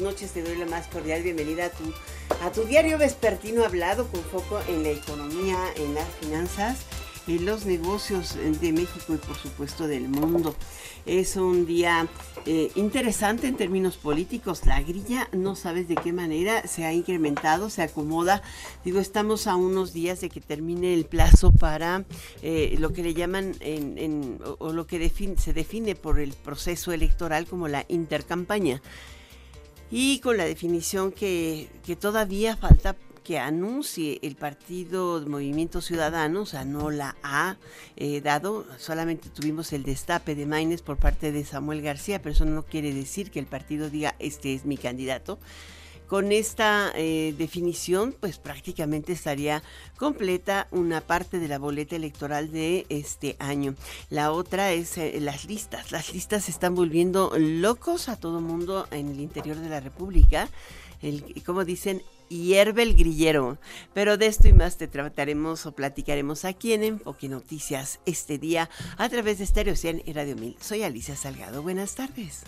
Noches, te doy la más cordial bienvenida a tu, a tu diario vespertino hablado con foco en la economía, en las finanzas, en los negocios de México y por supuesto del mundo. Es un día eh, interesante en términos políticos. La grilla no sabes de qué manera se ha incrementado, se acomoda. Digo, estamos a unos días de que termine el plazo para eh, lo que le llaman en, o, lo que se define por el proceso electoral como la intercampaña y con la definición que, todavía falta que anuncie el partido Movimiento Ciudadano, o sea, no la ha eh, dado, solamente tuvimos el destape de Maines por parte de Samuel García, pero eso no quiere decir que el partido diga, este es mi candidato. Con esta eh, definición, pues prácticamente estaría completa una parte de la boleta electoral de este año. La otra es eh, las listas. Las listas se están volviendo locos a todo mundo en el interior de la República. El, como dicen, hierve el grillero. Pero de esto y más te trataremos o platicaremos aquí en Enfoque Noticias este día a través de Stereo 100 y Radio 1000. Soy Alicia Salgado. Buenas tardes.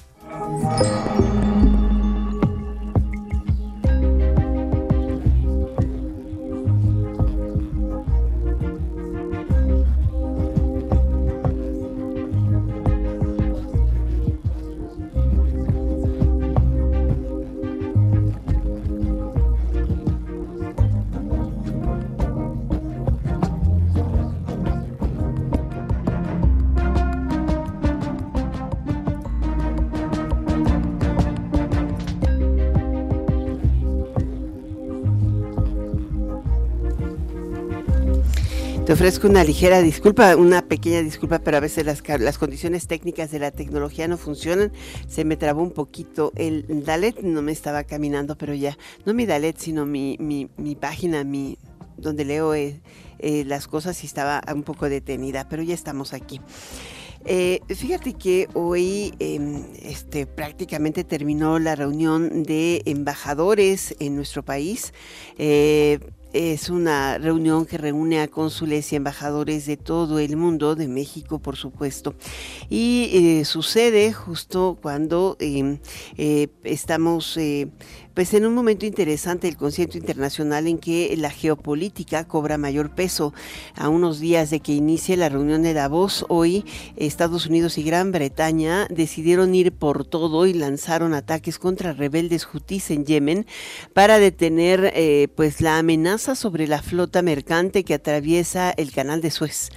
Ofrezco una ligera disculpa, una pequeña disculpa, pero a veces las, las condiciones técnicas de la tecnología no funcionan. Se me trabó un poquito el Dalet, no me estaba caminando, pero ya, no mi Dalet, sino mi, mi, página, mi, donde leo eh, eh, las cosas y estaba un poco detenida, pero ya estamos aquí. Eh, fíjate que hoy em, este, prácticamente terminó la reunión de embajadores en nuestro país. Es una reunión que reúne a cónsules y embajadores de todo el mundo, de México por supuesto, y eh, sucede justo cuando em, eh, estamos eh, pues en un momento interesante del concierto internacional en que la geopolítica cobra mayor peso. A unos días de que inicie la reunión de Davos, hoy Estados Unidos y Gran Bretaña decidieron ir por todo y lanzaron ataques contra rebeldes hutíes en Yemen para detener eh, pues la amenaza sobre la flota mercante que atraviesa el canal de Suez.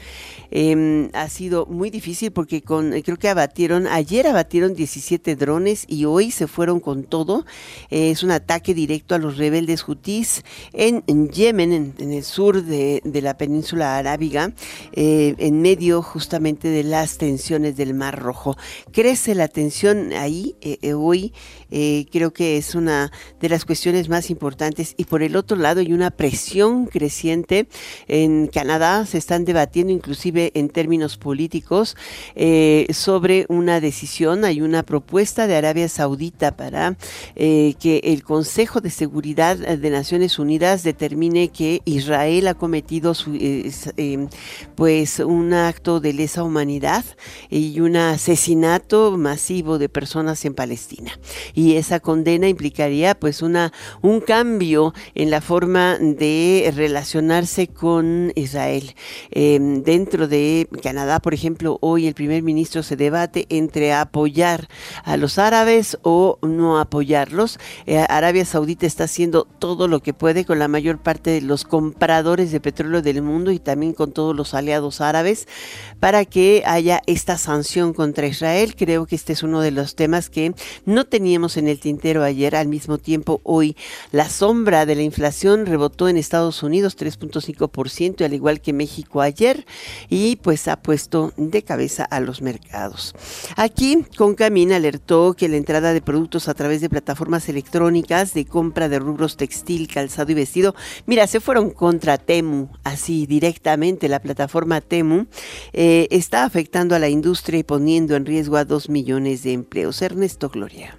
Em, ha sido muy difícil porque con, creo que abatieron, ayer abatieron 17 drones y hoy se fueron con todo. Eh, es un ataque directo a los rebeldes hutíes en, Yemen, en, el sur de, la península arábiga, eh, en medio justamente de las tensiones del Mar Rojo. Crece la tensión ahí eh, hoy eh, creo que es una de las cuestiones más importantes. Y por el otro lado hay una presión creciente. En Canadá se están debatiendo inclusive en términos políticos sobre una decisión. Hay una propuesta de Arabia Saudita para que el Consejo de Seguridad de Naciones Unidas determine que Israel ha cometido pues un acto de lesa humanidad y un asesinato masivo de personas en Palestina y esa condena implicaría pues una un cambio en la forma de relacionarse con Israel. Em, dentro de Canadá, por ejemplo, hoy el primer ministro se debate entre apoyar a los árabes o no apoyarlos. Eh, Arabia Saudita está haciendo todo lo que puede con la mayor parte de los compradores de petróleo del mundo y también con todos los aliados árabes para que haya esta sanción contra Israel. Creo que este es uno de los temas que no teníamos en el tintero ayer, al mismo tiempo hoy la sombra de la inflación rebotó en Estados Unidos 3.5%, al igual que México ayer, y pues ha puesto de cabeza a los mercados. Aquí Concamín alertó que la entrada de productos a través de plataformas electrónicas de compra de rubros textil, calzado y vestido, mira, se fueron contra Temu, así directamente la plataforma Temu, eh, está afectando a la industria y poniendo en riesgo a dos millones de empleos. Ernesto Gloria.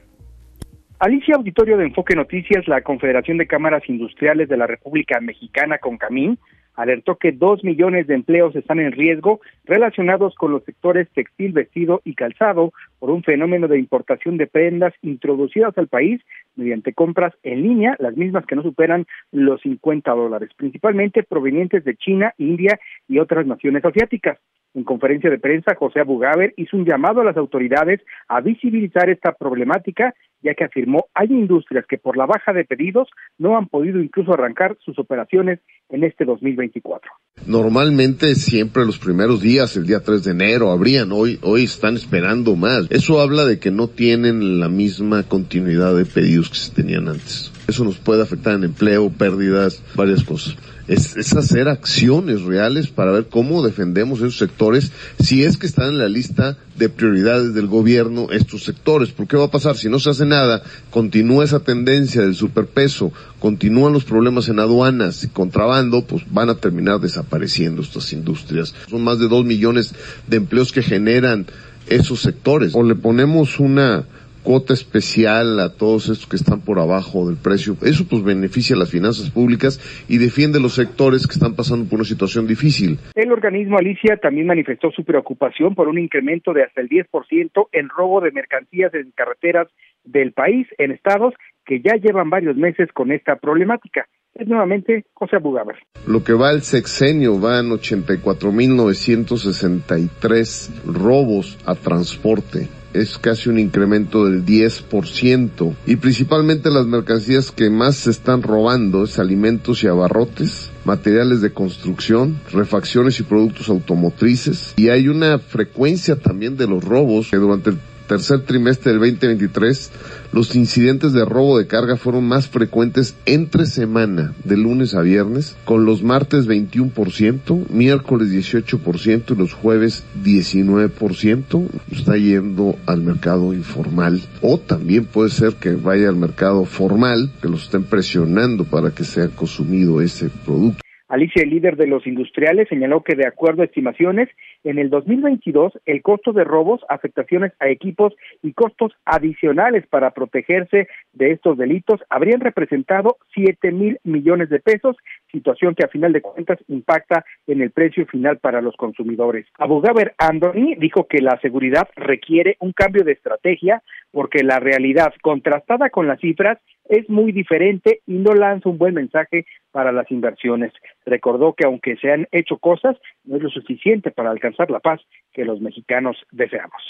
Alicia Auditorio de Enfoque Noticias, la Confederación de Cámaras Industriales de la República Mexicana, CONCAMIN, alertó que dos millones de empleos están en riesgo relacionados con los sectores textil, vestido y calzado por un fenómeno de importación de prendas introducidas al país mediante compras en línea, las mismas que no superan los 50 dólares, principalmente provenientes de China, India y otras naciones asiáticas. En conferencia de prensa, José Abugaber hizo un llamado a las autoridades a visibilizar esta problemática, ya que afirmó hay industrias que por la baja de pedidos no han podido incluso arrancar sus operaciones en este 2024. Normalmente siempre los primeros días, el día 3 de enero, habrían, hoy, hoy están esperando más. Eso habla de que no tienen la misma continuidad de pedidos que se tenían antes. Eso nos puede afectar en empleo, pérdidas, varias cosas. Es, hacer acciones reales para ver cómo defendemos esos sectores, si es que están en la lista de prioridades del gobierno estos sectores. ¿Por qué va a pasar? Si no se hace nada, continúa esa tendencia del superpeso, continúan los problemas en aduanas y contrabando, pues van a terminar desapareciendo estas industrias. Son más de dos millones de empleos que generan esos sectores. O le ponemos una cuota especial a todos estos que están por abajo del precio. Eso pues beneficia a las finanzas públicas y defiende los sectores que están pasando por una situación difícil. El organismo Alicia también manifestó su preocupación por un incremento de hasta el 10% en robo de mercancías en carreteras del país en estados que ya llevan varios meses con esta problemática. Es nuevamente José Abugaber. Lo que va el sexenio van 84.963 robos a transporte es casi un incremento del 10% y principalmente las mercancías que más se están robando es alimentos y abarrotes, materiales de construcción, refacciones y productos automotrices. Y hay una frecuencia también de los robos que durante el tercer trimestre del 2023, los incidentes de robo de carga fueron más frecuentes entre semana, de lunes a viernes, con los martes 21%, miércoles 18% y los jueves 19%. Está yendo al mercado informal. O también puede ser que vaya al mercado formal, que los estén presionando para que sea consumido ese producto. Alicia, el líder de los industriales, señaló que de acuerdo a estimaciones, en el 2022 el costo de robos, afectaciones a equipos y costos adicionales para protegerse de estos delitos habrían representado 7 mil millones de pesos, situación que a final de cuentas impacta en el precio final para los consumidores. Abogaber Anthony dijo que la seguridad requiere un cambio de estrategia porque la realidad contrastada con las cifras es muy diferente y no lanza un buen mensaje para las inversiones. Recordó que aunque se han hecho cosas, no es lo suficiente para alcanzar la paz que los mexicanos deseamos.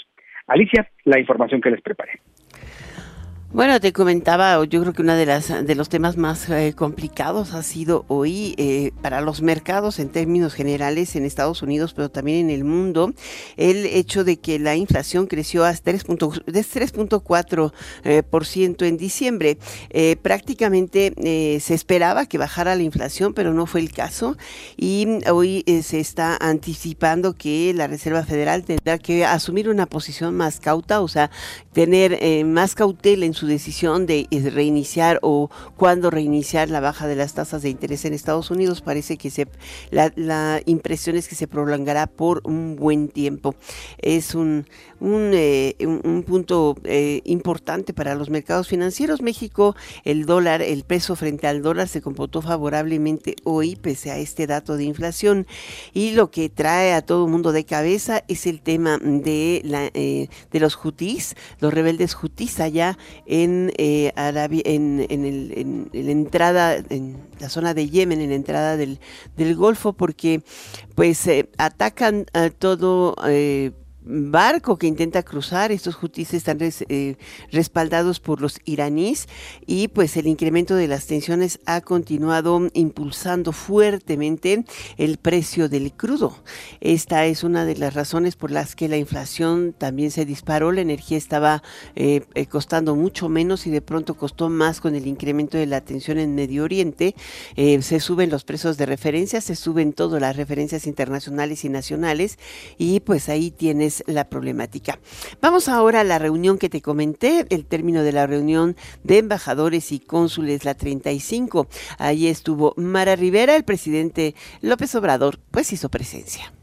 Alicia, la información que les preparé. Bueno, te comentaba, yo creo que uno de, las, de los temas más eh, complicados ha sido hoy eh, para los mercados en términos generales en Estados Unidos, pero también en el mundo, el hecho de que la inflación creció hasta 3.4% eh, por ciento en diciembre. prácticamente se esperaba que bajara la inflación, pero no fue el caso. Y hoy se está anticipando que la Reserva Federal tendrá que asumir una posición más cauta, o sea, tener más cautela en su decisión de eh, reiniciar o cuándo reiniciar la baja de las tasas de interés en Estados Unidos. Parece que se, la, impresión es que se prolongará por un buen tiempo. Es un, un, eh, punto eh, importante para los mercados financieros. México, el dólar, el peso frente al dólar se comportó favorablemente hoy pese a este dato de inflación. Y lo que trae a todo el mundo de cabeza es el tema de, la, de los hutis, los rebeldes hutis allá en eh, Arabia, en, en, el, en, la entrada, en la zona de Yemen, en la entrada del, del Golfo, porque pues eh, atacan a todo eh, barco que intenta cruzar. Estos hutis están eh, respaldados por los iraníes y pues el incremento de las tensiones ha continuado impulsando fuertemente el precio del crudo. Esta es una de las razones por las que la inflación también se disparó. La energía estaba eh, eh, costando mucho menos y de pronto costó más con el incremento de la tensión en Medio Oriente. se suben los precios de referencia, se suben todas las referencias internacionales y nacionales y pues ahí tienes la problemática. Vamos ahora a la reunión que te comenté, el término de la reunión de embajadores y cónsules, la 35. Ahí estuvo Mara Rivera, el presidente López Obrador, pues hizo presencia.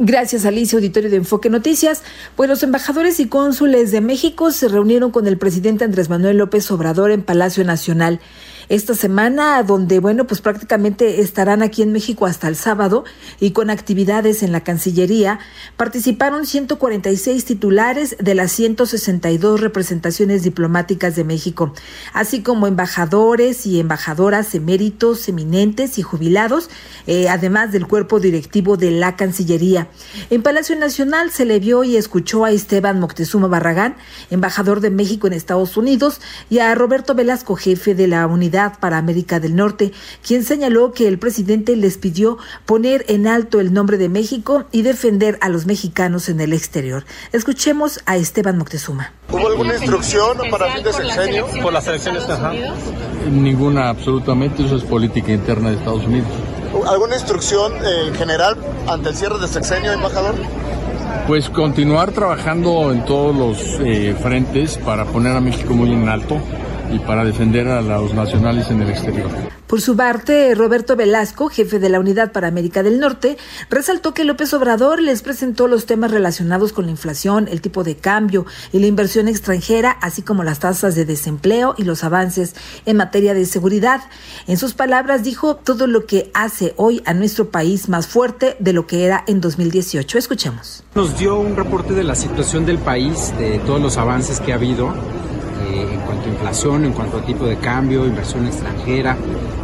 Gracias, Alicia, auditorio de Enfoque Noticias. Pues los embajadores y cónsules de México se reunieron con el presidente Andrés Manuel López Obrador en Palacio Nacional esta semana, donde, bueno, pues prácticamente estarán aquí en México hasta el sábado y con actividades en la Cancillería. Participaron 146 titulares de las 162 representaciones diplomáticas de México, así como embajadores y embajadoras eméritos, eminentes y jubilados, eh, además del cuerpo directivo de la Cancillería. En Palacio Nacional se le vio y escuchó a Esteban Moctezuma Barragán, embajador de México en Estados Unidos, y a Roberto Velasco, jefe de la unidad para América del Norte, quien señaló que el presidente les pidió poner en alto el nombre de México y defender a los mexicanos en el exterior. Escuchemos a Esteban Moctezuma. ¿Hubo alguna instrucción para fin de sexenio? Por las elecciones, Ninguna, absolutamente. Eso es política interna de Estados Unidos. ¿Alguna instrucción eh, en general ante el cierre de sexenio, embajador? Pues continuar trabajando en todos los eh, frentes para poner a México muy en alto y para defender a los nacionales en el exterior. Por su parte, Roberto Velasco, jefe de la Unidad para América del Norte, resaltó que López Obrador les presentó los temas relacionados con la inflación, el tipo de cambio y la inversión extranjera, así como las tasas de desempleo y los avances en materia de seguridad. En sus palabras dijo todo lo que hace hoy a nuestro país más fuerte de lo que era en 2018. Escuchemos. Nos dio un reporte de la situación del país, de todos los avances que ha habido eh, en cuanto a inflación, en cuanto a tipo de cambio, inversión extranjera,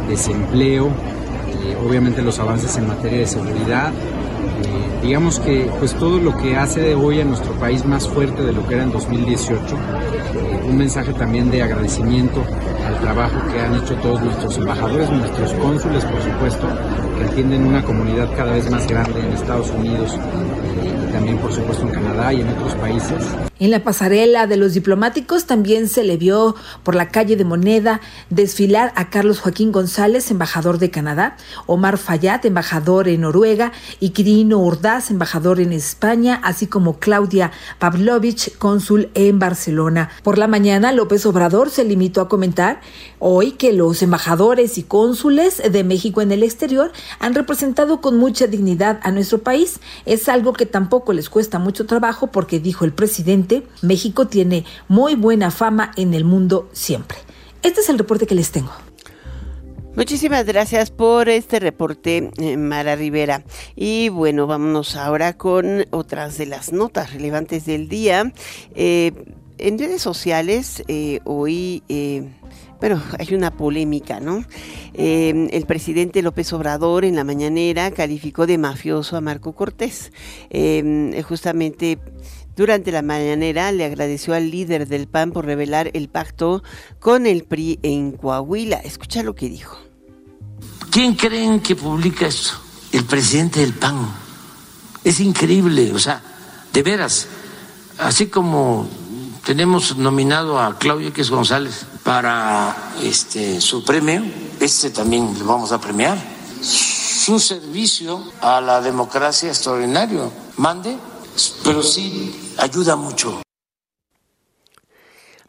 desempleo, eh, obviamente los avances en materia de seguridad. Eh, digamos que pues todo lo que hace de hoy a nuestro país más fuerte de lo que era en 2018, un mensaje también de agradecimiento al trabajo que han hecho todos nuestros embajadores, nuestros cónsules por supuesto, que atienden una comunidad cada vez más grande en Estados Unidos y también por supuesto en Canadá y en otros países. En la pasarela de los diplomáticos también se le vio por la calle de Moneda desfilar a Carlos Joaquín González, embajador de Canadá, Omar Fayad, embajador en Noruega, y Quirino Ordaz, embajador en España, así como Claudia Pavlovich, cónsul en Barcelona. Por la mañana, López Obrador se limitó a comentar hoy que los embajadores y cónsules de México en el exterior han representado con mucha dignidad a nuestro país. Es algo que tampoco les cuesta mucho trabajo porque, dijo el presidente, México tiene muy buena fama en el mundo siempre. Este es el reporte que les tengo. Muchísimas gracias por este reporte, eh, Mara Rivera. Y bueno, vámonos ahora con otras de las notas relevantes del día. Eh, en redes sociales, eh, hoy bueno, hay una polémica, ¿no? el presidente López Obrador en la mañanera calificó de mafioso a Marco Cortés. justamente durante la mañanera le agradeció al líder del PAN por revelar el pacto con el PRI en Coahuila. Escucha lo que dijo. ¿Quién creen que publica esto? El presidente del PAN. Es increíble, o sea, de veras, así como tenemos nominado a Claudio X González para este su premio, este también lo vamos a premiar. Su servicio a la democracia extraordinario. Mande, pero sí ayuda mucho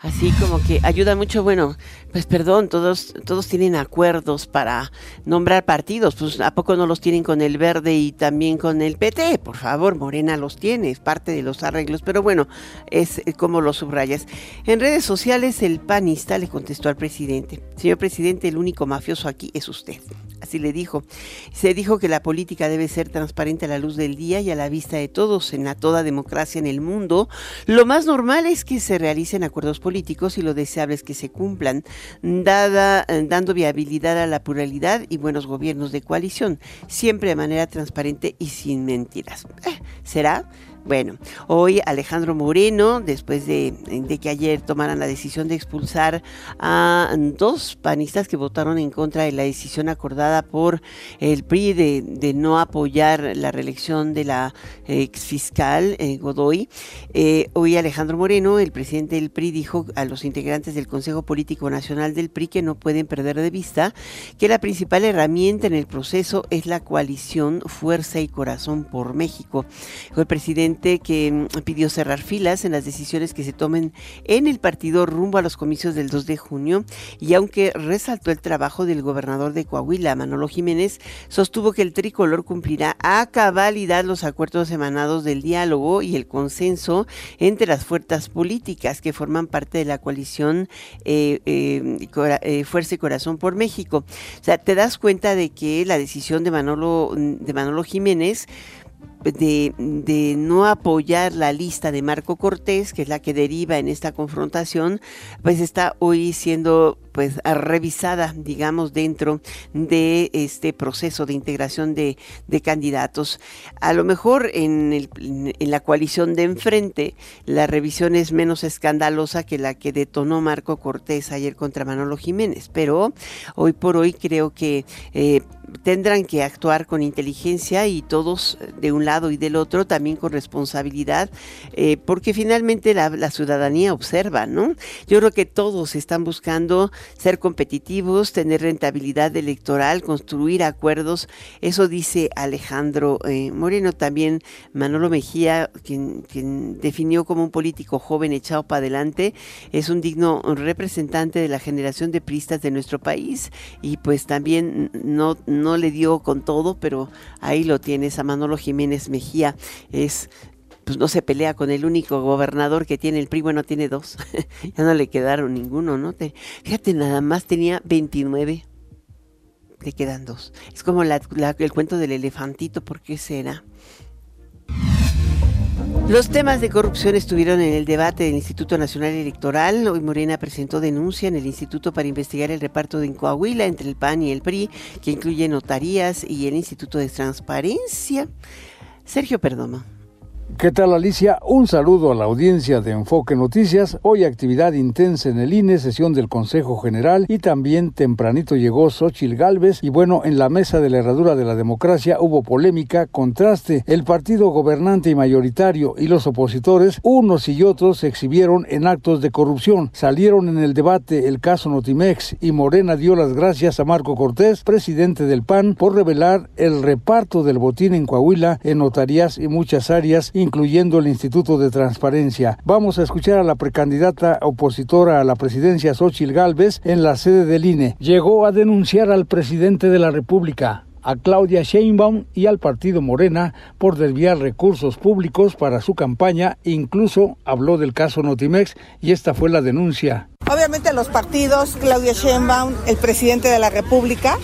así como que ayuda mucho, bueno, pues perdón, todos, todos tienen acuerdos para nombrar partidos, pues ¿a poco no los tienen con el verde y también con el PT? Por favor, Morena los tiene, es parte de los arreglos, pero bueno, es como lo subrayas. En redes sociales el panista le contestó al presidente, señor presidente, el único mafioso aquí es usted. Así le dijo. Se dijo que la política debe ser transparente a la luz del día y a la vista de todos en toda democracia en el mundo. Lo más normal es que se realicen acuerdos políticos y lo deseable es que se cumplan, dada, dando viabilidad a la pluralidad y buenos gobiernos de coalición, siempre de manera transparente y sin mentiras. Eh, ¿Será? Bueno, hoy Alejandro Moreno, después de, que ayer tomaran la decisión de expulsar a dos panistas que votaron en contra de la decisión acordada por el PRI de, no apoyar la reelección de la ex fiscal eh, Godoy, eh, hoy Alejandro Moreno, el presidente del PRI, dijo a los integrantes del Consejo Político Nacional del PRI que no pueden perder de vista que la principal herramienta en el proceso es la coalición Fuerza y Corazón por México. El presidente que mm, pidió cerrar filas en las decisiones que se tomen en el partido rumbo a los comicios del 2 de junio y aunque resaltó el trabajo del gobernador de Coahuila, Manolo Jiménez, sostuvo que el tricolor cumplirá a cabalidad los acuerdos emanados del diálogo y el consenso entre las fuerzas políticas que forman parte de la coalición eh, eh, eh, Fuerza y Corazón por México. O sea, te das cuenta de que la decisión de Manolo, de Manolo Jiménez de, no apoyar la lista de Marco Cortés, que es la que deriva en esta confrontación, pues está hoy siendo pues revisada, digamos, dentro de este proceso de integración de, candidatos. A lo mejor en, la coalición de enfrente, la revisión es menos escandalosa que la que detonó Marco Cortés ayer contra Manolo Jiménez, pero hoy por hoy creo que eh, tendrán que actuar con inteligencia y todos de un lado y del otro también con responsabilidad, eh, porque finalmente la, ciudadanía observa, ¿no? Yo creo que todos están buscando ser competitivos, tener rentabilidad electoral, construir acuerdos, eso dice Alejandro eh, Moreno, también Manolo Mejía, quien, quien definió como un político joven echado para adelante, es un digno representante de la generación de pristas de nuestro país y pues también no no le dio con todo, pero ahí lo tienes a Manolo Jiménez Mejía, es pues no se pelea con el único gobernador que tiene el PRI, bueno, tiene dos, ya no le quedaron ninguno, ¿no? Te, fíjate, nada más tenía 29, le quedan dos. Es como el cuento del elefantito, ¿por qué será? Los temas de corrupción estuvieron en el debate del Instituto Nacional Electoral. Hoy Morena presentó denuncia en el instituto para investigar el reparto de Coahuila entre el PAN y el PRI, que incluye notarías y el Instituto de Transparencia. Sergio Perdomo. ¿Qué tal Alicia? Un saludo a la audiencia de Enfoque Noticias. Hoy actividad intensa en el INE, sesión del Consejo General y también tempranito llegó Xochil Gálvez y bueno, en la mesa de la herradura de la democracia hubo polémica, contraste. El partido gobernante y mayoritario y los opositores, unos y otros, se exhibieron en actos de corrupción. Salieron en el debate el caso Notimex y Morena dio las gracias a Marco Cortés, presidente del PAN, por revelar el reparto del botín en Coahuila en notarías y muchas áreas incluyendo el Instituto de Transparencia. Vamos a escuchar a la precandidata opositora a la presidencia, Xochil Gálvez, en la sede del INE. Llegó a denunciar al presidente de la República a Claudia Sheinbaum y al partido Morena por desviar recursos públicos para su campaña, incluso habló del caso Notimex y esta fue la denuncia. Obviamente los partidos, Claudia Sheinbaum, el presidente de la República,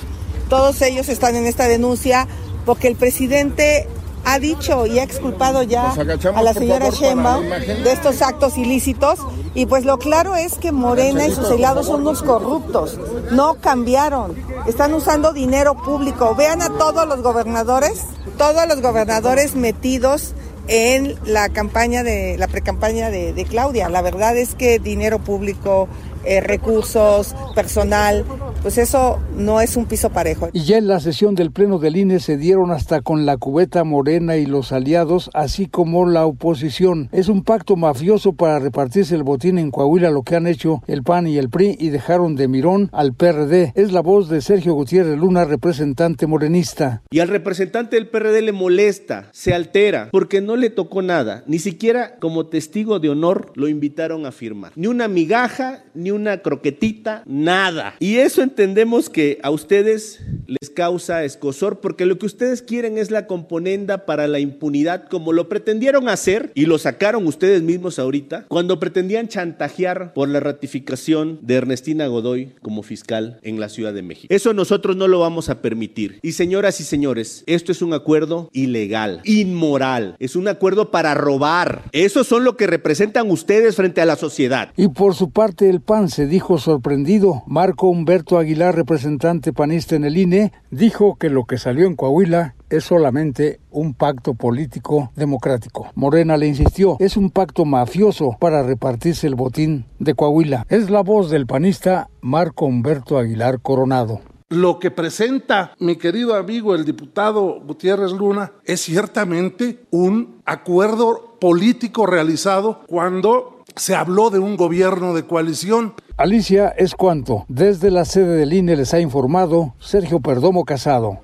todos ellos están en esta denuncia porque el presidente ha dicho y ha exculpado ya a la señora Sheinbaum de estos actos ilícitos. Y pues lo claro es que Morena y sus aliados son unos corruptos, no cambiaron, están usando dinero público. Vean a todos los gobernadores, todos los gobernadores metidos en la campaña de la precampaña de, de Claudia. La verdad es que dinero público, eh, recursos, personal, pues eso no es un piso parejo. Y ya en la sesión del Pleno del INE se dieron hasta con la cubeta morena y los aliados, así como la oposición. Es un pacto mafioso para repartirse el botín en Coahuila, lo que han hecho el PAN y el PRI y dejaron de mirón al PRD. Es la voz de Sergio Gutiérrez Luna, representante morenista. Y al representante del PRD le molesta, se altera, porque no le tocó nada. Ni siquiera como testigo de honor lo invitaron a firmar. Ni una migaja, ni una croquetita, nada. Y eso entendemos que a ustedes les causa escosor porque lo que ustedes quieren es la componenda para la impunidad como lo pretendieron hacer y lo sacaron ustedes mismos ahorita cuando pretendían chantajear por la ratificación de Ernestina Godoy como fiscal en la Ciudad de México. Eso nosotros no lo vamos a permitir. Y señoras y señores, esto es un acuerdo ilegal, inmoral, es un acuerdo para robar. Eso son lo que representan ustedes frente a la sociedad. Y por su parte el PAN se dijo sorprendido. Marco Humberto Aguilar, representante panista en el INE, dijo que lo que salió en Coahuila es solamente un pacto político democrático. Morena le insistió, es un pacto mafioso para repartirse el botín de Coahuila. Es la voz del panista Marco Humberto Aguilar Coronado. Lo que presenta mi querido amigo el diputado Gutiérrez Luna es ciertamente un acuerdo político realizado cuando se habló de un gobierno de coalición. Alicia es cuanto. Desde la sede del INE les ha informado Sergio Perdomo Casado.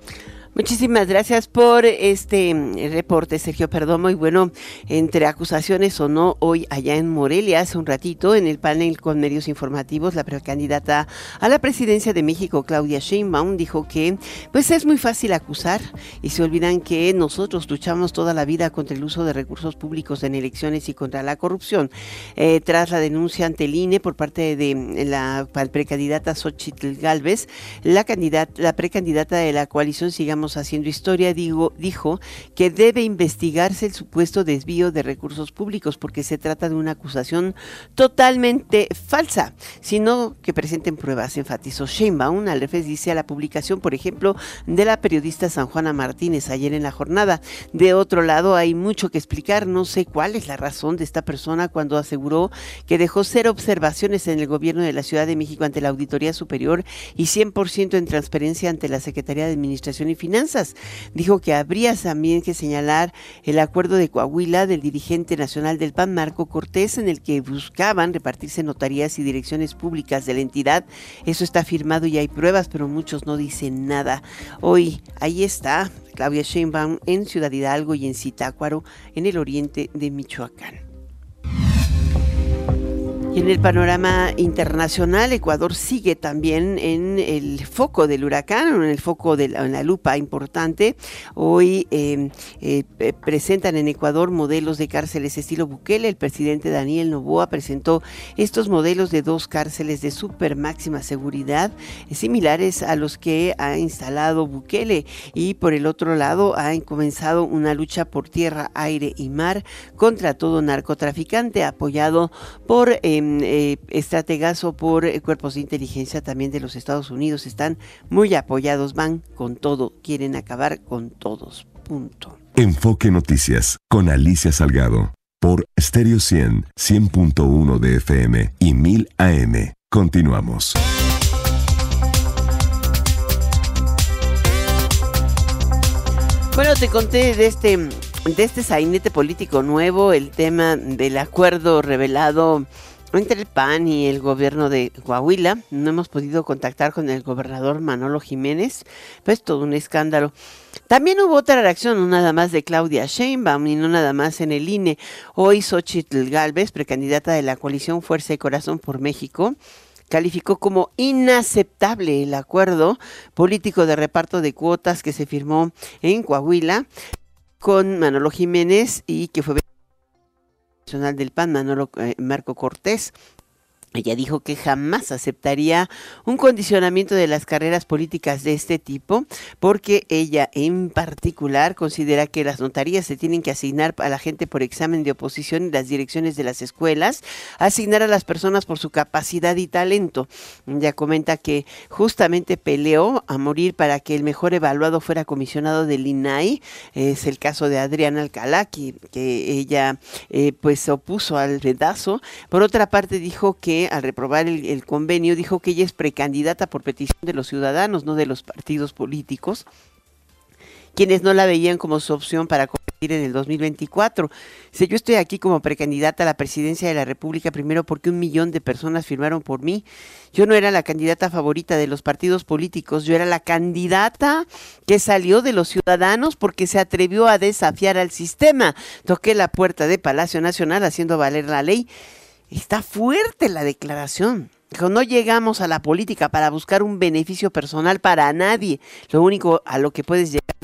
Muchísimas gracias por este mm, reporte, Sergio Perdomo. Y bueno, entre acusaciones o no, hoy allá en Morelia, hace un ratito, en el panel con medios informativos, la precandidata a la presidencia de México, Claudia Sheinbaum, dijo que pues es muy fácil acusar y se olvidan que nosotros luchamos toda la vida contra el uso de recursos públicos en elecciones y contra la corrupción. Eh, tras la denuncia ante el INE por parte de la precandidata Xochitl Galvez, la, candidata, la precandidata de la coalición Sigamos haciendo historia, digo, dijo que debe investigarse el supuesto desvío de recursos públicos porque se trata de una acusación totalmente falsa, sino que presenten pruebas, enfatizó Sheinbaum. Al dice a la publicación, por ejemplo, de la periodista San Juana Martínez ayer en la jornada. De otro lado, hay mucho que explicar. No sé cuál es la razón de esta persona cuando aseguró que dejó cero observaciones en el gobierno de la Ciudad de México ante la Auditoría Superior y 100% en transparencia ante la Secretaría de Administración y Finanzas Dijo que habría también que señalar el acuerdo de Coahuila del dirigente nacional del PAN, Marco Cortés, en el que buscaban repartirse notarías y direcciones públicas de la entidad. Eso está firmado y hay pruebas, pero muchos no dicen nada. Hoy, ahí está Claudia Sheinbaum en Ciudad Hidalgo y en Zitácuaro, en el oriente de Michoacán. Y en el panorama internacional, Ecuador sigue también en el foco del huracán, en el foco de la, lupa importante. Hoy em, eh, presentan en Ecuador modelos de cárceles estilo Bukele. El presidente Daniel Novoa presentó estos modelos de dos cárceles de super máxima seguridad, eh, similares a los que ha instalado Bukele. Y por el otro lado, ha comenzado una lucha por tierra, aire y mar contra todo narcotraficante, apoyado por em, eh, estrategas o por eh, cuerpos de inteligencia también de los Estados Unidos. Están muy apoyados, van con todo, quieren acabar con todos. Punto. Enfoque Noticias con Alicia Salgado por Stereo 100, 100.1 de FM y 1000 AM. Continuamos. Bueno, te conté de este, de este sainete político nuevo, el tema del acuerdo revelado entre el PAN y el gobierno de Coahuila. No hemos podido contactar con el gobernador Manolo Jiménez, pues todo un escándalo. También hubo otra reacción, no nada más de Claudia Sheinbaum y no nada más en el INE. Hoy Xochitl Galvez, precandidata de la coalición Fuerza y Corazón por México, calificó como inaceptable el acuerdo político de reparto de cuotas que se firmó en Coahuila con Manolo Jiménez y que fue del PAN, Manolo eh, Marco Cortés. Ella dijo que jamás aceptaría un condicionamiento de las carreras políticas de este tipo, porque ella en particular considera que las notarías se tienen que asignar a la gente por examen de oposición y las direcciones de las escuelas, asignar a las personas por su capacidad y talento. Ella comenta que justamente peleó a morir para que el mejor evaluado fuera comisionado del INAI. Es el caso de Adriana Alcalá, que, ella eh, pues se opuso al redazo. Por otra parte dijo que al reprobar el, convenio, dijo que ella es precandidata por petición de los ciudadanos, no de los partidos políticos, quienes no la veían como su opción para competir en el 2024. Si yo estoy aquí como precandidata a la presidencia de la República, primero porque un millón de personas firmaron por mí. Yo no era la candidata favorita de los partidos políticos, yo era la candidata que salió de los ciudadanos porque se atrevió a desafiar al sistema. Toqué la puerta de Palacio Nacional haciendo valer la ley Está fuerte la declaración. no llegamos a la política para buscar un beneficio personal para nadie. Lo único a lo que puedes llegar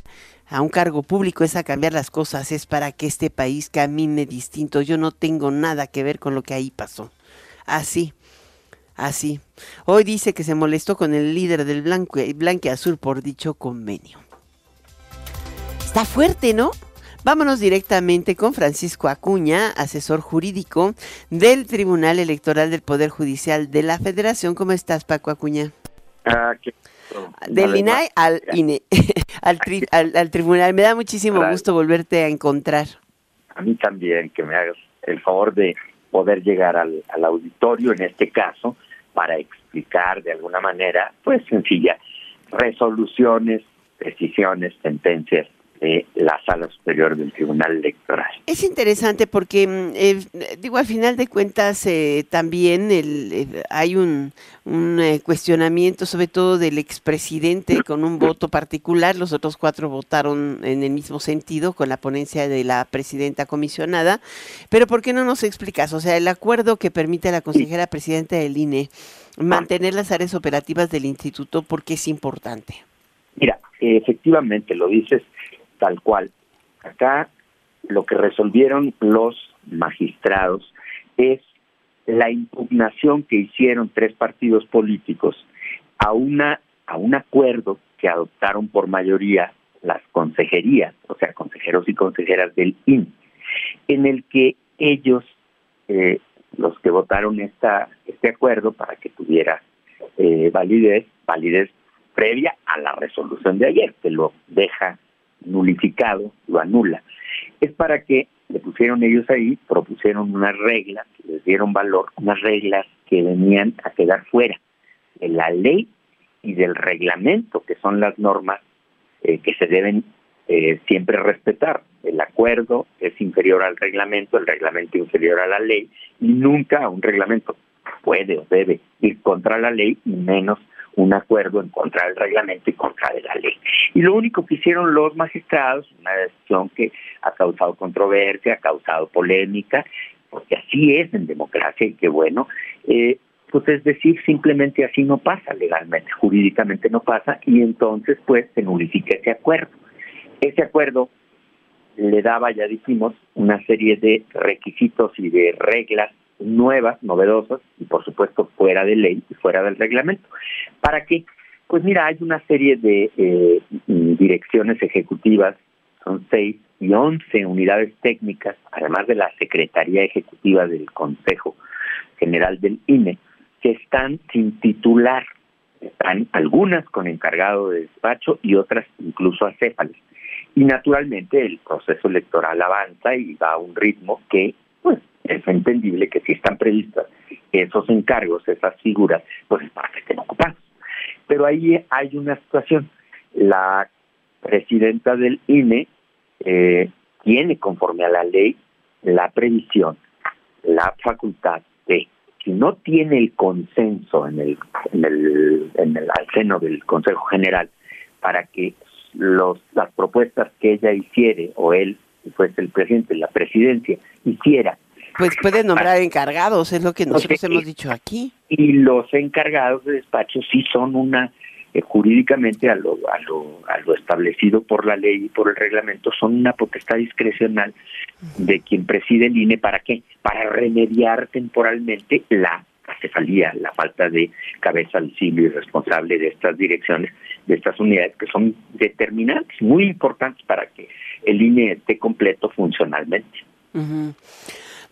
a un cargo público es a cambiar las cosas, es para que este país camine distinto. Yo no tengo nada que ver con lo que ahí pasó. Así, así. Hoy dice que se molestó con el líder del Blanque Azul por dicho convenio. Está fuerte, ¿no? Vámonos directamente con Francisco Acuña, asesor jurídico del Tribunal Electoral del Poder Judicial de la Federación. ¿Cómo estás, Paco Acuña? Ah, Del INAI al INE, al, tribunal. Me da muchísimo gusto volverte a encontrar. A mí también, que me hagas el favor de poder llegar al, al auditorio, en este caso, para explicar de alguna manera, pues sencilla, resoluciones, decisiones, sentencias la sala superior del Tribunal Electoral. Es interesante porque, mm, eh, digo, al final de cuentas eh, también el, eh, hay un, cuestionamiento sobre todo del expresidente con un voto particular, los otros cuatro votaron en el mismo sentido con la ponencia de la presidenta comisionada, pero ¿por qué no nos explicas? O sea, el acuerdo que permite a la consejera presidenta del INE mantener las áreas operativas del instituto, ¿por qué es importante? Mira, efectivamente lo dices, tal cual. Acá lo que resolvieron los magistrados es la impugnación que hicieron tres partidos políticos a una a un acuerdo que adoptaron por mayoría las consejerías, o sea, consejeros y consejeras del IN, en el que ellos, eh, los que votaron esta, este acuerdo para que tuviera eh, validez, validez previa a la resolución de ayer, que lo deja nulificado, lo anula. Es para que le pusieron ellos ahí, propusieron unas reglas, les dieron valor, unas reglas que venían a quedar fuera de la ley y del reglamento, que son las normas eh, que se deben eh, siempre respetar. El acuerdo es inferior al reglamento, el reglamento inferior a la ley, y nunca un reglamento puede o debe ir contra la ley y menos un acuerdo en contra del reglamento y contra de la ley. Y lo único que hicieron los magistrados, una decisión que ha causado controversia, ha causado polémica, porque así es en democracia y que bueno, eh, pues es decir, simplemente así no pasa legalmente, jurídicamente no pasa, y entonces pues se nulifica ese acuerdo. Ese acuerdo le daba, ya dijimos, una serie de requisitos y de reglas nuevas, novedosas y por supuesto fuera de ley y fuera del reglamento. ¿Para qué? Pues mira, hay una serie de eh, direcciones ejecutivas, son seis y once unidades técnicas, además de la Secretaría Ejecutiva del Consejo General del INE, que están sin titular. Están algunas con encargado de despacho y otras incluso acéfales. Y naturalmente el proceso electoral avanza y va a un ritmo que pues es entendible que si están previstas esos encargos, esas figuras, pues es para que estén ocupados. Pero ahí hay una situación. La presidenta del INE eh, tiene, conforme a la ley, la previsión, la facultad de, si no tiene el consenso en el, en el, en el al seno del Consejo General para que los, las propuestas que ella hiciere o él, si fuese el presidente, la presidencia, hiciera pues puede nombrar encargados, es lo que nosotros hemos dicho aquí. y los encargados de despacho sí son una eh, jurídicamente a lo, a, lo, a lo establecido por la ley y por el reglamento son una potestad discrecional de quien preside el INE para qué? Para remediar temporalmente la acefalía, la falta de cabeza visible y responsable de estas direcciones, de estas unidades que son determinantes, muy importantes para que el INE esté completo funcionalmente.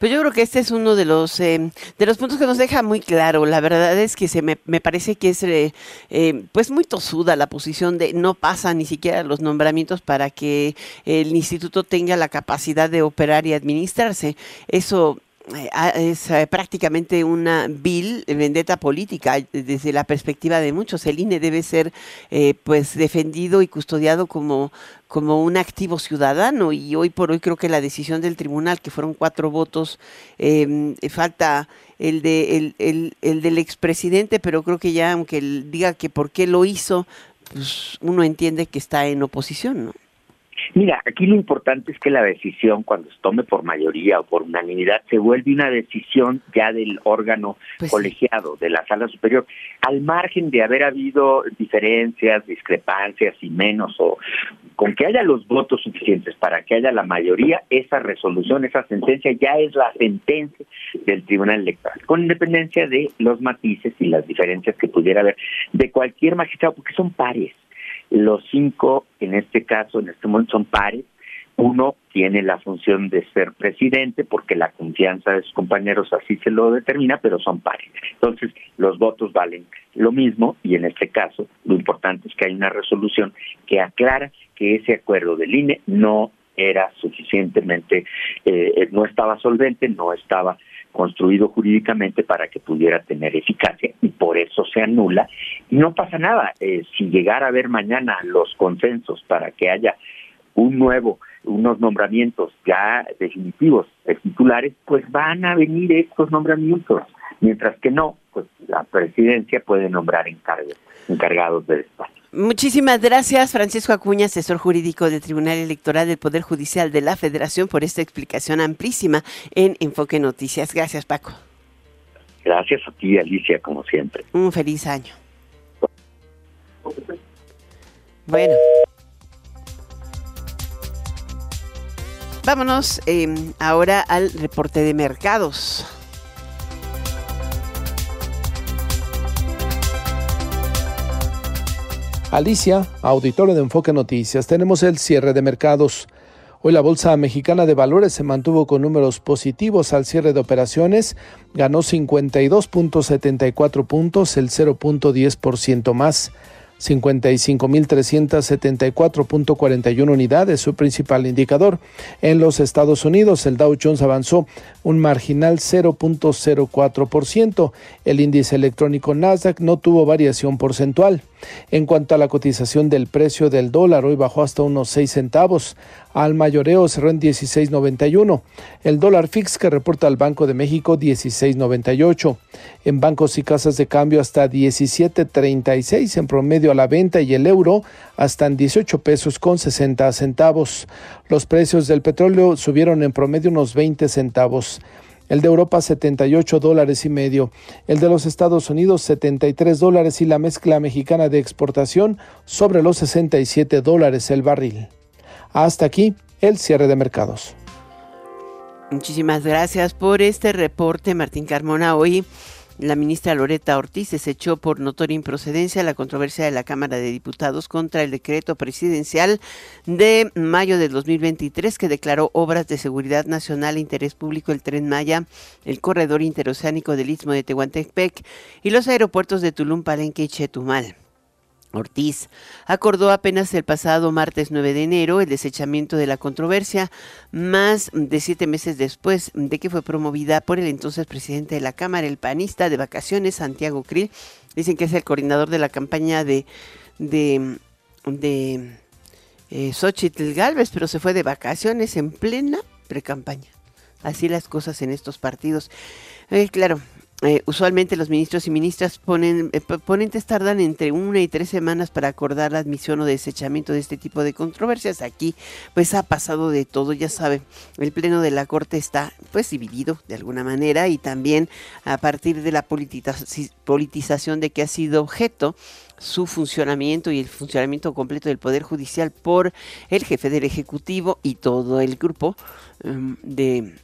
Pues yo creo que este es uno de los eh, de los puntos que nos deja muy claro. La verdad es que se me, me parece que es eh, eh, pues muy tosuda la posición de no pasa ni siquiera los nombramientos para que el instituto tenga la capacidad de operar y administrarse. Eso es eh, prácticamente una vil vendetta política desde la perspectiva de muchos. El INE debe ser eh, pues defendido y custodiado como, como un activo ciudadano y hoy por hoy creo que la decisión del tribunal, que fueron cuatro votos, em, falta el, de, el, el, el del expresidente, pero creo que ya aunque él diga que por qué lo hizo, pues uno entiende que está en oposición, ¿no? Mira, aquí lo importante es que la decisión, cuando se tome por mayoría o por unanimidad, se vuelve una decisión ya del órgano pues colegiado, de la sala superior, al margen de haber habido diferencias, discrepancias y menos, o con que haya los votos suficientes para que haya la mayoría, esa resolución, esa sentencia ya es la sentencia del Tribunal Electoral, con independencia de los matices y las diferencias que pudiera haber de cualquier magistrado, porque son pares. Los cinco, en este caso, en este momento son pares. Uno tiene la función de ser presidente porque la confianza de sus compañeros así se lo determina, pero son pares. Entonces, los votos valen lo mismo y en este caso lo importante es que hay una resolución que aclara que ese acuerdo del INE no era suficientemente, eh, no estaba solvente, no estaba construido jurídicamente para que pudiera tener eficacia y por eso se anula. Y no pasa nada, eh, si llegara a haber mañana los consensos para que haya un nuevo, unos nombramientos ya definitivos de titulares, pues van a venir estos nombramientos, mientras que no, pues la presidencia puede nombrar encargos, encargados de despacho. Muchísimas gracias, Francisco Acuña, asesor jurídico del Tribunal Electoral del Poder Judicial de la Federación, por esta explicación amplísima en Enfoque Noticias. Gracias, Paco. Gracias a ti, Alicia, como siempre. Un feliz año. Bueno. Vámonos eh, ahora al reporte de mercados. Alicia, auditorio de Enfoque Noticias, tenemos el cierre de mercados. Hoy la Bolsa Mexicana de Valores se mantuvo con números positivos al cierre de operaciones, ganó 52.74 puntos, el 0.10% más. 55.374.41 unidades, su principal indicador. En los Estados Unidos, el Dow Jones avanzó un marginal 0.04%. El índice electrónico Nasdaq no tuvo variación porcentual. En cuanto a la cotización del precio del dólar, hoy bajó hasta unos 6 centavos. Al mayoreo cerró en 16.91. El dólar fix que reporta el Banco de México 16.98. En bancos y casas de cambio hasta 17.36 en promedio a la venta y el euro hasta en 18 pesos con 60 centavos. Los precios del petróleo subieron en promedio unos 20 centavos el de Europa 78 dólares y medio, el de los Estados Unidos 73 dólares y la mezcla mexicana de exportación sobre los 67 dólares el barril. Hasta aquí el cierre de mercados. Muchísimas gracias por este reporte, Martín Carmona. Hoy la ministra Loreta Ortiz desechó por notoria improcedencia la controversia de la Cámara de Diputados contra el decreto presidencial de mayo de 2023 que declaró obras de seguridad nacional e interés público el Tren Maya, el corredor interoceánico del Istmo de Tehuantepec y los aeropuertos de Tulum, Palenque y Chetumal. Ortiz acordó apenas el pasado martes 9 de enero el desechamiento de la controversia, más de siete meses después de que fue promovida por el entonces presidente de la Cámara, el panista de vacaciones, Santiago Krill. Dicen que es el coordinador de la campaña de, de, de eh, Xochitl Galvez, pero se fue de vacaciones en plena precampaña. Así las cosas en estos partidos. Eh, claro, eh, usualmente los ministros y ministras ponen, eh, ponentes tardan entre una y tres semanas para acordar la admisión o desechamiento de este tipo de controversias. Aquí pues ha pasado de todo, ya saben, el Pleno de la Corte está pues dividido de alguna manera y también a partir de la politización de que ha sido objeto su funcionamiento y el funcionamiento completo del Poder Judicial por el jefe del Ejecutivo y todo el grupo em, de,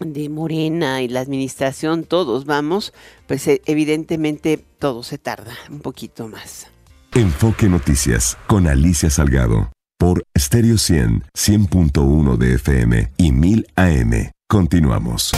de Morena y la administración, todos vamos, pues eh, evidentemente todo se tarda un poquito más. Enfoque Noticias con Alicia Salgado por Stereo 100, 100.1 de FM y 1000 AM. Continuamos.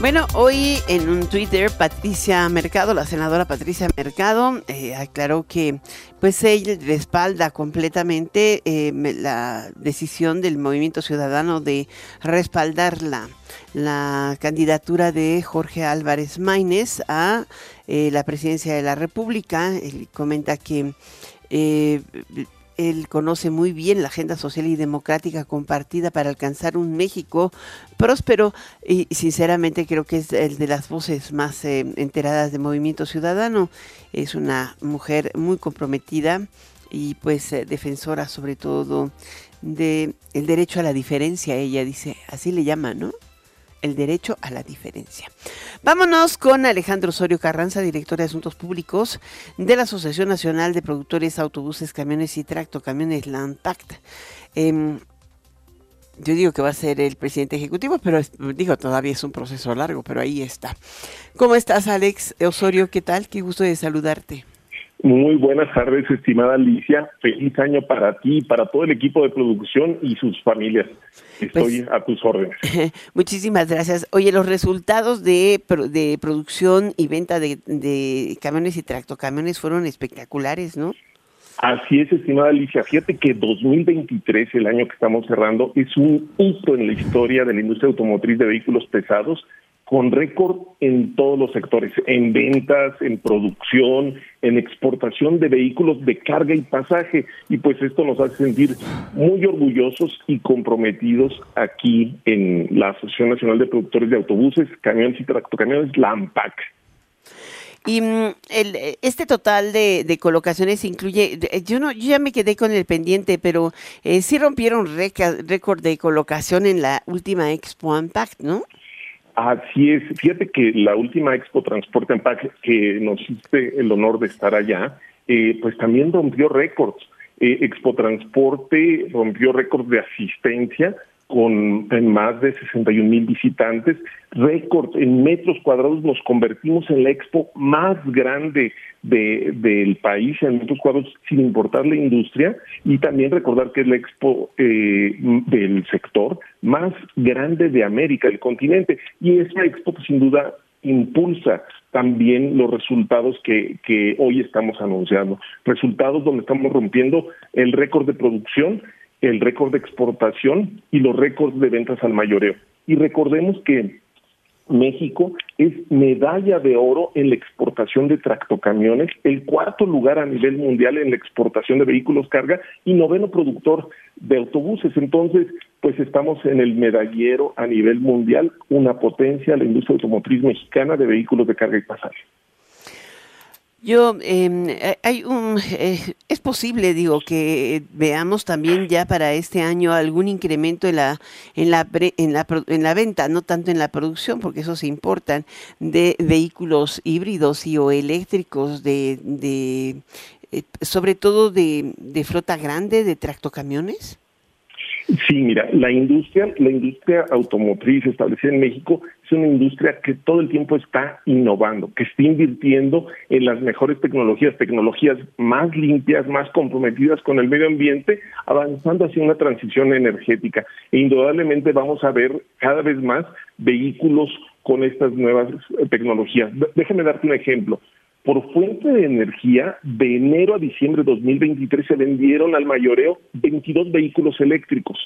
Bueno, hoy en un Twitter, Patricia Mercado, la senadora Patricia Mercado, eh, aclaró que pues ella respalda completamente eh, la decisión del Movimiento Ciudadano de respaldar la, la candidatura de Jorge Álvarez Maínez a eh, la presidencia de la República. Él comenta que él conoce muy bien la agenda social y democrática compartida para alcanzar un México próspero y sinceramente creo que es el de las voces más eh, enteradas de Movimiento Ciudadano. Es una mujer muy comprometida y pues eh, defensora sobre todo de el derecho a la diferencia, ella dice, así le llama, ¿no? El derecho a la diferencia. Vámonos con Alejandro Osorio Carranza, director de Asuntos Públicos de la Asociación Nacional de Productores Autobuses, Camiones y Tractocamiones Landpact. Eh, yo digo que va a ser el presidente ejecutivo, pero digo, todavía es un proceso largo, pero ahí está. ¿Cómo estás, Alex Osorio? ¿Qué tal? Qué gusto de saludarte. Muy buenas tardes, estimada Alicia. Feliz año para ti, para todo el equipo de producción y sus familias. Estoy pues, a tus órdenes. Muchísimas gracias. Oye, los resultados de, de producción y venta de, de camiones y tractocamiones fueron espectaculares, ¿no? Así es, estimada Alicia. Fíjate que 2023, el año que estamos cerrando, es un hito en la historia de la industria automotriz de vehículos pesados con récord en todos los sectores, en ventas, en producción, en exportación de vehículos de carga y pasaje. Y pues esto nos hace sentir muy orgullosos y comprometidos aquí en la Asociación Nacional de Productores de Autobuses, Camiones y Tractocamiones, la AMPAC. Y mm, el, este total de, colocaciones incluye, yo no, yo ya me quedé con el pendiente, pero eh, sí rompieron récord de colocación en la última Expo Unpacked, ¿no? Así es, fíjate que la última Expo Transporte en Pac que nos hiciste el honor de estar allá, eh, pues también rompió récords. Eh, Expo Transporte rompió récords de asistencia con más de 61 mil visitantes, récord en metros cuadrados, nos convertimos en la expo más grande de, del país en metros cuadrados sin importar la industria. Y también recordar que es la expo eh, del sector más grande de América, el continente, y esa expo pues, sin duda impulsa también los resultados que, que hoy estamos anunciando, resultados donde estamos rompiendo el récord de producción el récord de exportación y los récords de ventas al mayoreo. Y recordemos que México es medalla de oro en la exportación de tractocamiones, el cuarto lugar a nivel mundial en la exportación de vehículos carga y noveno productor de autobuses. Entonces, pues estamos en el medallero a nivel mundial, una potencia, la industria automotriz mexicana de vehículos de carga y pasaje. Yo, em, eh, hay un, eh, es posible, digo, que veamos también ya para este año algún incremento en la, en la, en la, en la venta, no tanto en la producción, porque eso se importan, de vehículos híbridos y o eléctricos, de, de eh, sobre todo de, de flota grande, de tractocamiones. Sí, mira, la industria, la industria automotriz establecida en México es una industria que todo el tiempo está innovando, que está invirtiendo en las mejores tecnologías, tecnologías más limpias, más comprometidas con el medio ambiente, avanzando hacia una transición energética. E indudablemente vamos a ver cada vez más vehículos con estas nuevas tecnologías. Déjame darte un ejemplo. Por fuente de energía, de enero a diciembre de 2023 se vendieron al mayoreo 22 vehículos eléctricos,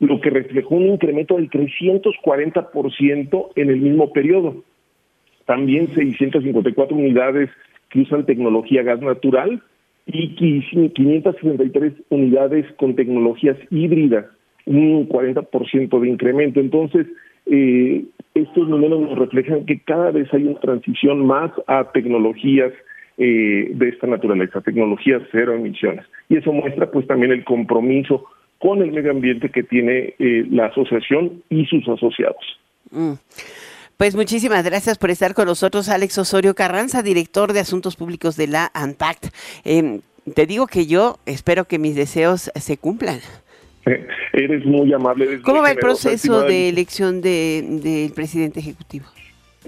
lo que reflejó un incremento del 340% en el mismo periodo. También 654 unidades que usan tecnología gas natural y 563 unidades con tecnologías híbridas, un 40% de incremento. Entonces, eh, estos números nos reflejan que cada vez hay una transición más a tecnologías eh, de esta naturaleza, tecnologías cero emisiones. Y eso muestra pues también el compromiso con el medio ambiente que tiene eh, la asociación y sus asociados. Mm. Pues muchísimas gracias por estar con nosotros, Alex Osorio Carranza, director de Asuntos Públicos de la ANTACT. Em, te digo que yo espero que mis deseos se cumplan. Eres muy amable. ¿Cómo va el proceso de elección del presidente ejecutivo?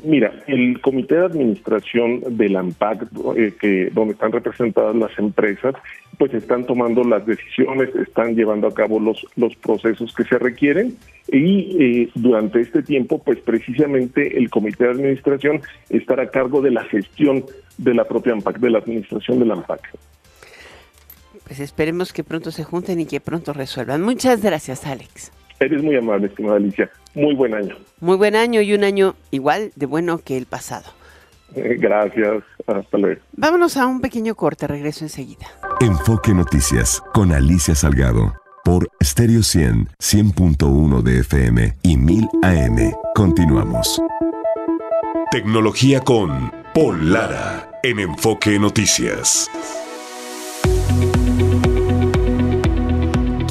Mira, el comité de administración del AMPAC, eh, que, donde están representadas las empresas, pues están tomando las decisiones, están llevando a cabo los, los procesos que se requieren y eh, durante este tiempo, pues precisamente el comité de administración estará a cargo de la gestión de la propia AMPAC, de la administración del AMPAC. Pues esperemos que pronto se junten y que pronto resuelvan. Muchas gracias, Alex. Eres muy amable, estimada Alicia. Muy buen año. Muy buen año y un año igual de bueno que el pasado. Eh, gracias. Hasta luego. Vámonos a un pequeño corte. Regreso enseguida. Enfoque Noticias con Alicia Salgado por Stereo 100, 100.1 de FM y 1000 AM. Continuamos. Tecnología con Paul Lara en Enfoque Noticias.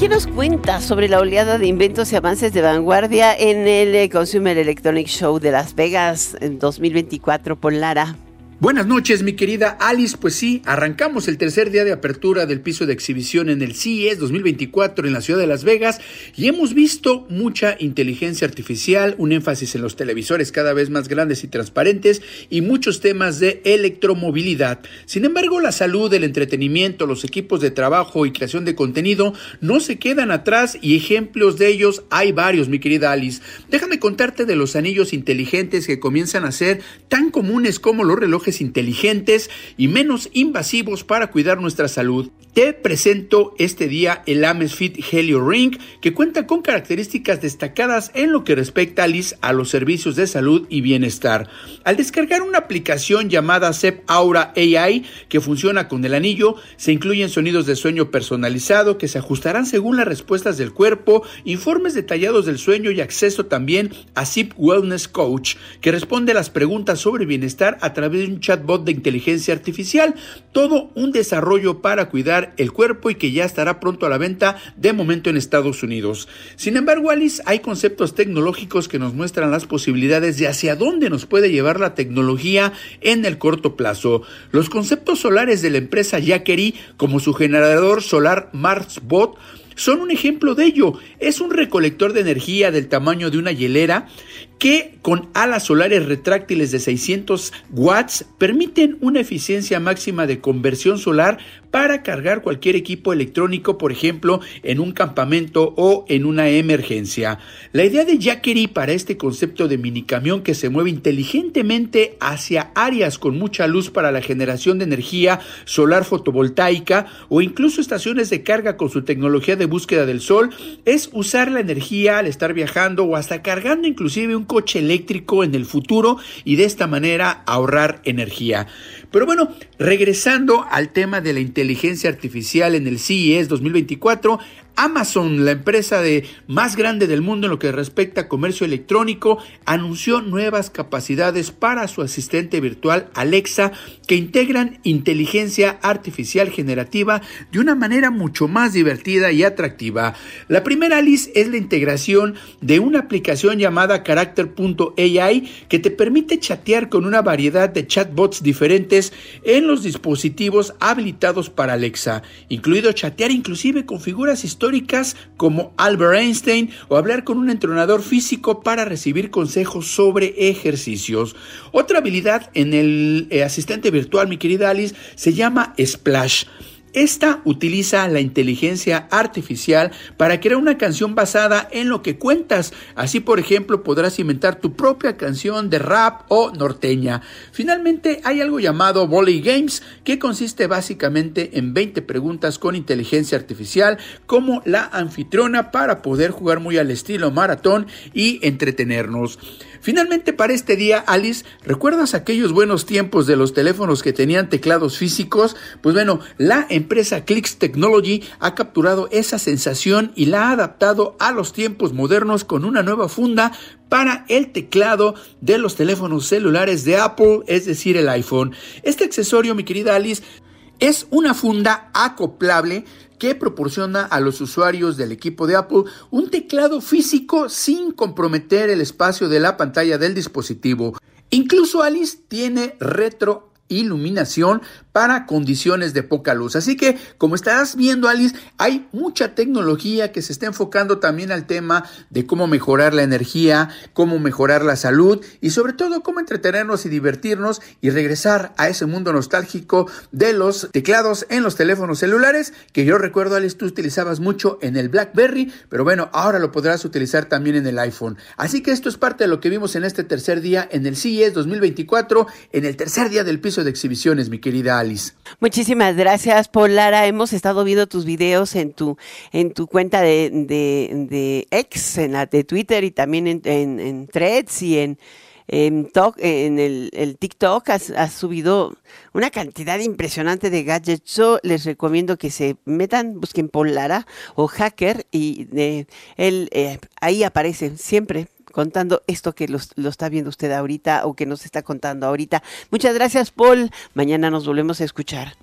¿Qué nos cuenta sobre la oleada de inventos y avances de vanguardia en el eh, Consumer Electronic Show de Las Vegas en 2024 por Lara? Buenas noches, mi querida Alice. Pues sí, arrancamos el tercer día de apertura del piso de exhibición en el CES 2024 en la ciudad de Las Vegas y hemos visto mucha inteligencia artificial, un énfasis en los televisores cada vez más grandes y transparentes y muchos temas de electromovilidad. Sin embargo, la salud, el entretenimiento, los equipos de trabajo y creación de contenido no se quedan atrás y ejemplos de ellos hay varios, mi querida Alice. Déjame contarte de los anillos inteligentes que comienzan a ser tan comunes como los relojes inteligentes y menos invasivos para cuidar nuestra salud. Te presento este día el Amazfit Helio Ring, que cuenta con características destacadas en lo que respecta a los servicios de salud y bienestar. Al descargar una aplicación llamada CEP Aura AI, que funciona con el anillo, se incluyen sonidos de sueño personalizado que se ajustarán según las respuestas del cuerpo, informes detallados del sueño y acceso también a Zip Wellness Coach, que responde a las preguntas sobre bienestar a través de chatbot de inteligencia artificial. Todo un desarrollo para cuidar el cuerpo y que ya estará pronto a la venta de momento en Estados Unidos. Sin embargo, Alice, hay conceptos tecnológicos que nos muestran las posibilidades de hacia dónde nos puede llevar la tecnología en el corto plazo. Los conceptos solares de la empresa Jackery, como su generador solar MarsBot, son un ejemplo de ello. Es un recolector de energía del tamaño de una hielera que con alas solares retráctiles de 600 watts permiten una eficiencia máxima de conversión solar para cargar cualquier equipo electrónico, por ejemplo, en un campamento o en una emergencia. La idea de Jackery para este concepto de minicamión que se mueve inteligentemente hacia áreas con mucha luz para la generación de energía solar fotovoltaica o incluso estaciones de carga con su tecnología de búsqueda del sol es usar la energía al estar viajando o hasta cargando inclusive un coche eléctrico en el futuro y de esta manera ahorrar energía. Pero bueno, regresando al tema de la inteligencia artificial en el CES 2024, Amazon, la empresa de, más grande del mundo en lo que respecta a comercio electrónico, anunció nuevas capacidades para su asistente virtual Alexa que integran inteligencia artificial generativa de una manera mucho más divertida y atractiva. La primera, Alice, es la integración de una aplicación llamada Character.ai que te permite chatear con una variedad de chatbots diferentes en los dispositivos habilitados para Alexa, incluido chatear inclusive con figuras históricas como Albert Einstein o hablar con un entrenador físico para recibir consejos sobre ejercicios. Otra habilidad en el eh, asistente virtual, mi querida Alice, se llama Splash. Esta utiliza la inteligencia artificial para crear una canción basada en lo que cuentas. Así, por ejemplo, podrás inventar tu propia canción de rap o norteña. Finalmente, hay algo llamado Volley Games, que consiste básicamente en 20 preguntas con inteligencia artificial como la anfitriona para poder jugar muy al estilo maratón y entretenernos. Finalmente para este día, Alice, ¿recuerdas aquellos buenos tiempos de los teléfonos que tenían teclados físicos? Pues bueno, la empresa empresa Clicks Technology ha capturado esa sensación y la ha adaptado a los tiempos modernos con una nueva funda para el teclado de los teléfonos celulares de Apple, es decir, el iPhone. Este accesorio, mi querida Alice, es una funda acoplable que proporciona a los usuarios del equipo de Apple un teclado físico sin comprometer el espacio de la pantalla del dispositivo. Incluso Alice tiene retro iluminación para condiciones de poca luz. Así que, como estarás viendo, Alice, hay mucha tecnología que se está enfocando también al tema de cómo mejorar la energía, cómo mejorar la salud y sobre todo cómo entretenernos y divertirnos y regresar a ese mundo nostálgico de los teclados en los teléfonos celulares, que yo recuerdo, Alice, tú utilizabas mucho en el BlackBerry, pero bueno, ahora lo podrás utilizar también en el iPhone. Así que esto es parte de lo que vimos en este tercer día en el CES 2024, en el tercer día del piso de exhibiciones, mi querida Alice. Muchísimas gracias, Paul Lara. Hemos estado viendo tus videos en tu, en tu cuenta de, de, X, en la de Twitter y también en, en, Threads y en, en, en el, TikTok. Has, subido una cantidad impresionante de gadgets. Yo les recomiendo que se metan, busquen Paul Lara o Hacker y eh, él eh, ahí aparece siempre contando esto que lo está viendo usted ahorita o que nos está contando ahorita. Muchas gracias, Paul. Mañana nos volvemos a escuchar.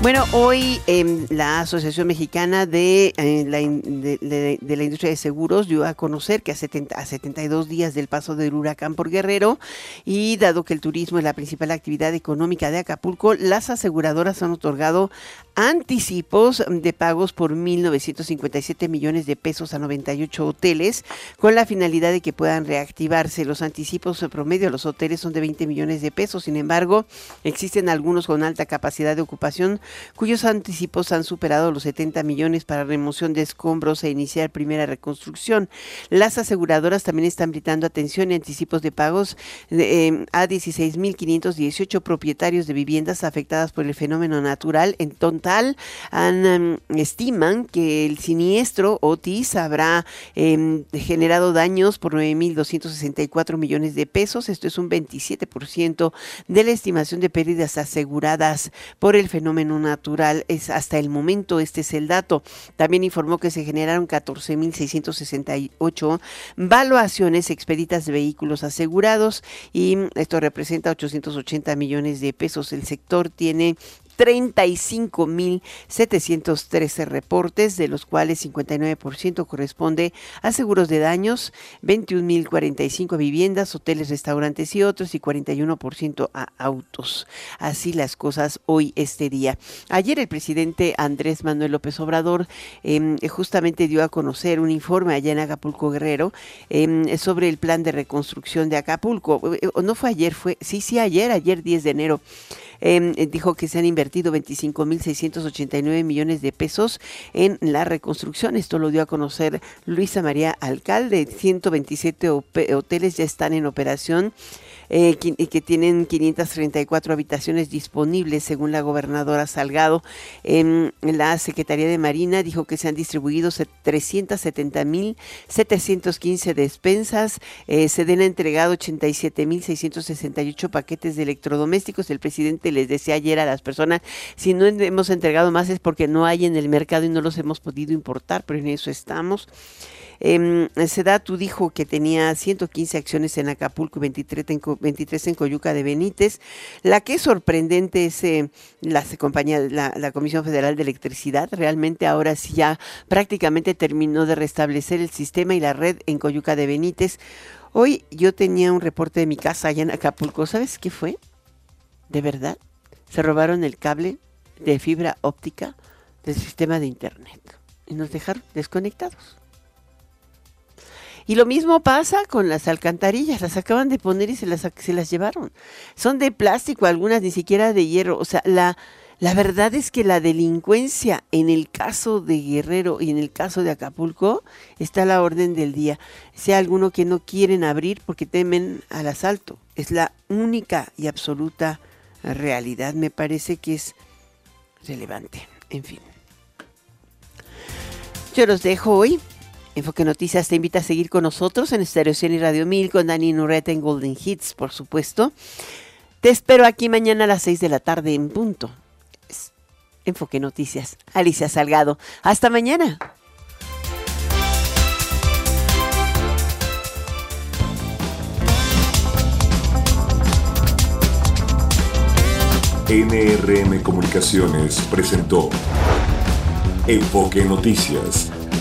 Bueno, hoy eh, la Asociación Mexicana de, eh, la de, la Industria de Seguros dio a conocer que a, 70, a 72 días del paso del huracán por Guerrero y dado que el turismo es la principal actividad económica de Acapulco, las aseguradoras han otorgado anticipos de pagos por 1.957 millones de pesos a 98 hoteles con la finalidad de que puedan reactivarse. Los anticipos en promedio a los hoteles son de 20 millones de pesos, sin embargo, existen algunos con alta capacidad de ocupación cuyos anticipos han superado los 70 millones para remoción de escombros e iniciar primera reconstrucción. Las aseguradoras también están brindando atención y anticipos de pagos eh, a 16.518 propietarios de viviendas afectadas por el fenómeno natural. En total, em, estiman que el siniestro Otis habrá em, generado daños por 9.264 millones de pesos. Esto es un 27% de la estimación de pérdidas aseguradas por el fenómeno natural es hasta el momento, este es el dato. También informó que se generaron 14.668 valuaciones expeditas de vehículos asegurados y esto representa 880 millones de pesos. El sector tiene 35.713 reportes, de los cuales 59% corresponde a seguros de daños, 21.045 viviendas, hoteles, restaurantes y otros, y 41% a autos. Así las cosas hoy, este día. Ayer el presidente Andrés Manuel López Obrador em, justamente dio a conocer un informe allá en Acapulco Guerrero em, sobre el plan de reconstrucción de Acapulco. Eh, no fue ayer, fue, sí, sí, ayer, ayer 10 de enero. Em, dijo que se han invertido 25.689 millones de pesos en la reconstrucción. Esto lo dio a conocer Luisa María Alcalde. 127 hoteles ya están en operación eh, que tienen 534 habitaciones disponibles, según la gobernadora Salgado. En la Secretaría de Marina dijo que se han distribuido 370.715 despensas, eh, se den entregado 87.668 paquetes de electrodomésticos. El presidente les decía ayer a las personas, si no hemos entregado más es porque no hay en el mercado y no los hemos podido importar, pero en eso estamos. Eh, Sedatu dijo que tenía 115 acciones en Acapulco y 23 en, 23 en Coyuca de Benítez. La que es sorprendente es eh, la, compañía, la, la, Comisión Federal de Electricidad. Realmente ahora sí ya prácticamente terminó de restablecer el sistema y la red en Coyuca de Benítez. Hoy yo tenía un reporte de mi casa allá en Acapulco. ¿Sabes qué fue? ¿De verdad? Se robaron el cable de fibra óptica del sistema de Internet y nos dejaron desconectados. Y lo mismo pasa con las alcantarillas, las acaban de poner y se las, se las llevaron. Son de plástico, algunas ni siquiera de hierro. O sea, la, la verdad es que la delincuencia en el caso de Guerrero y en el caso de Acapulco está a la orden del día. Sea alguno que no quieren abrir porque temen al asalto. Es la única y absoluta realidad. Me parece que es relevante. En fin. Yo los dejo hoy. Enfoque Noticias te invita a seguir con nosotros en Stereo 100 y Radio 1000 con Dani Nureta en Golden Hits, por supuesto. Te espero aquí mañana a las 6 de la tarde en punto. Enfoque Noticias. Alicia Salgado. Hasta mañana. NRM Comunicaciones presentó Enfoque Noticias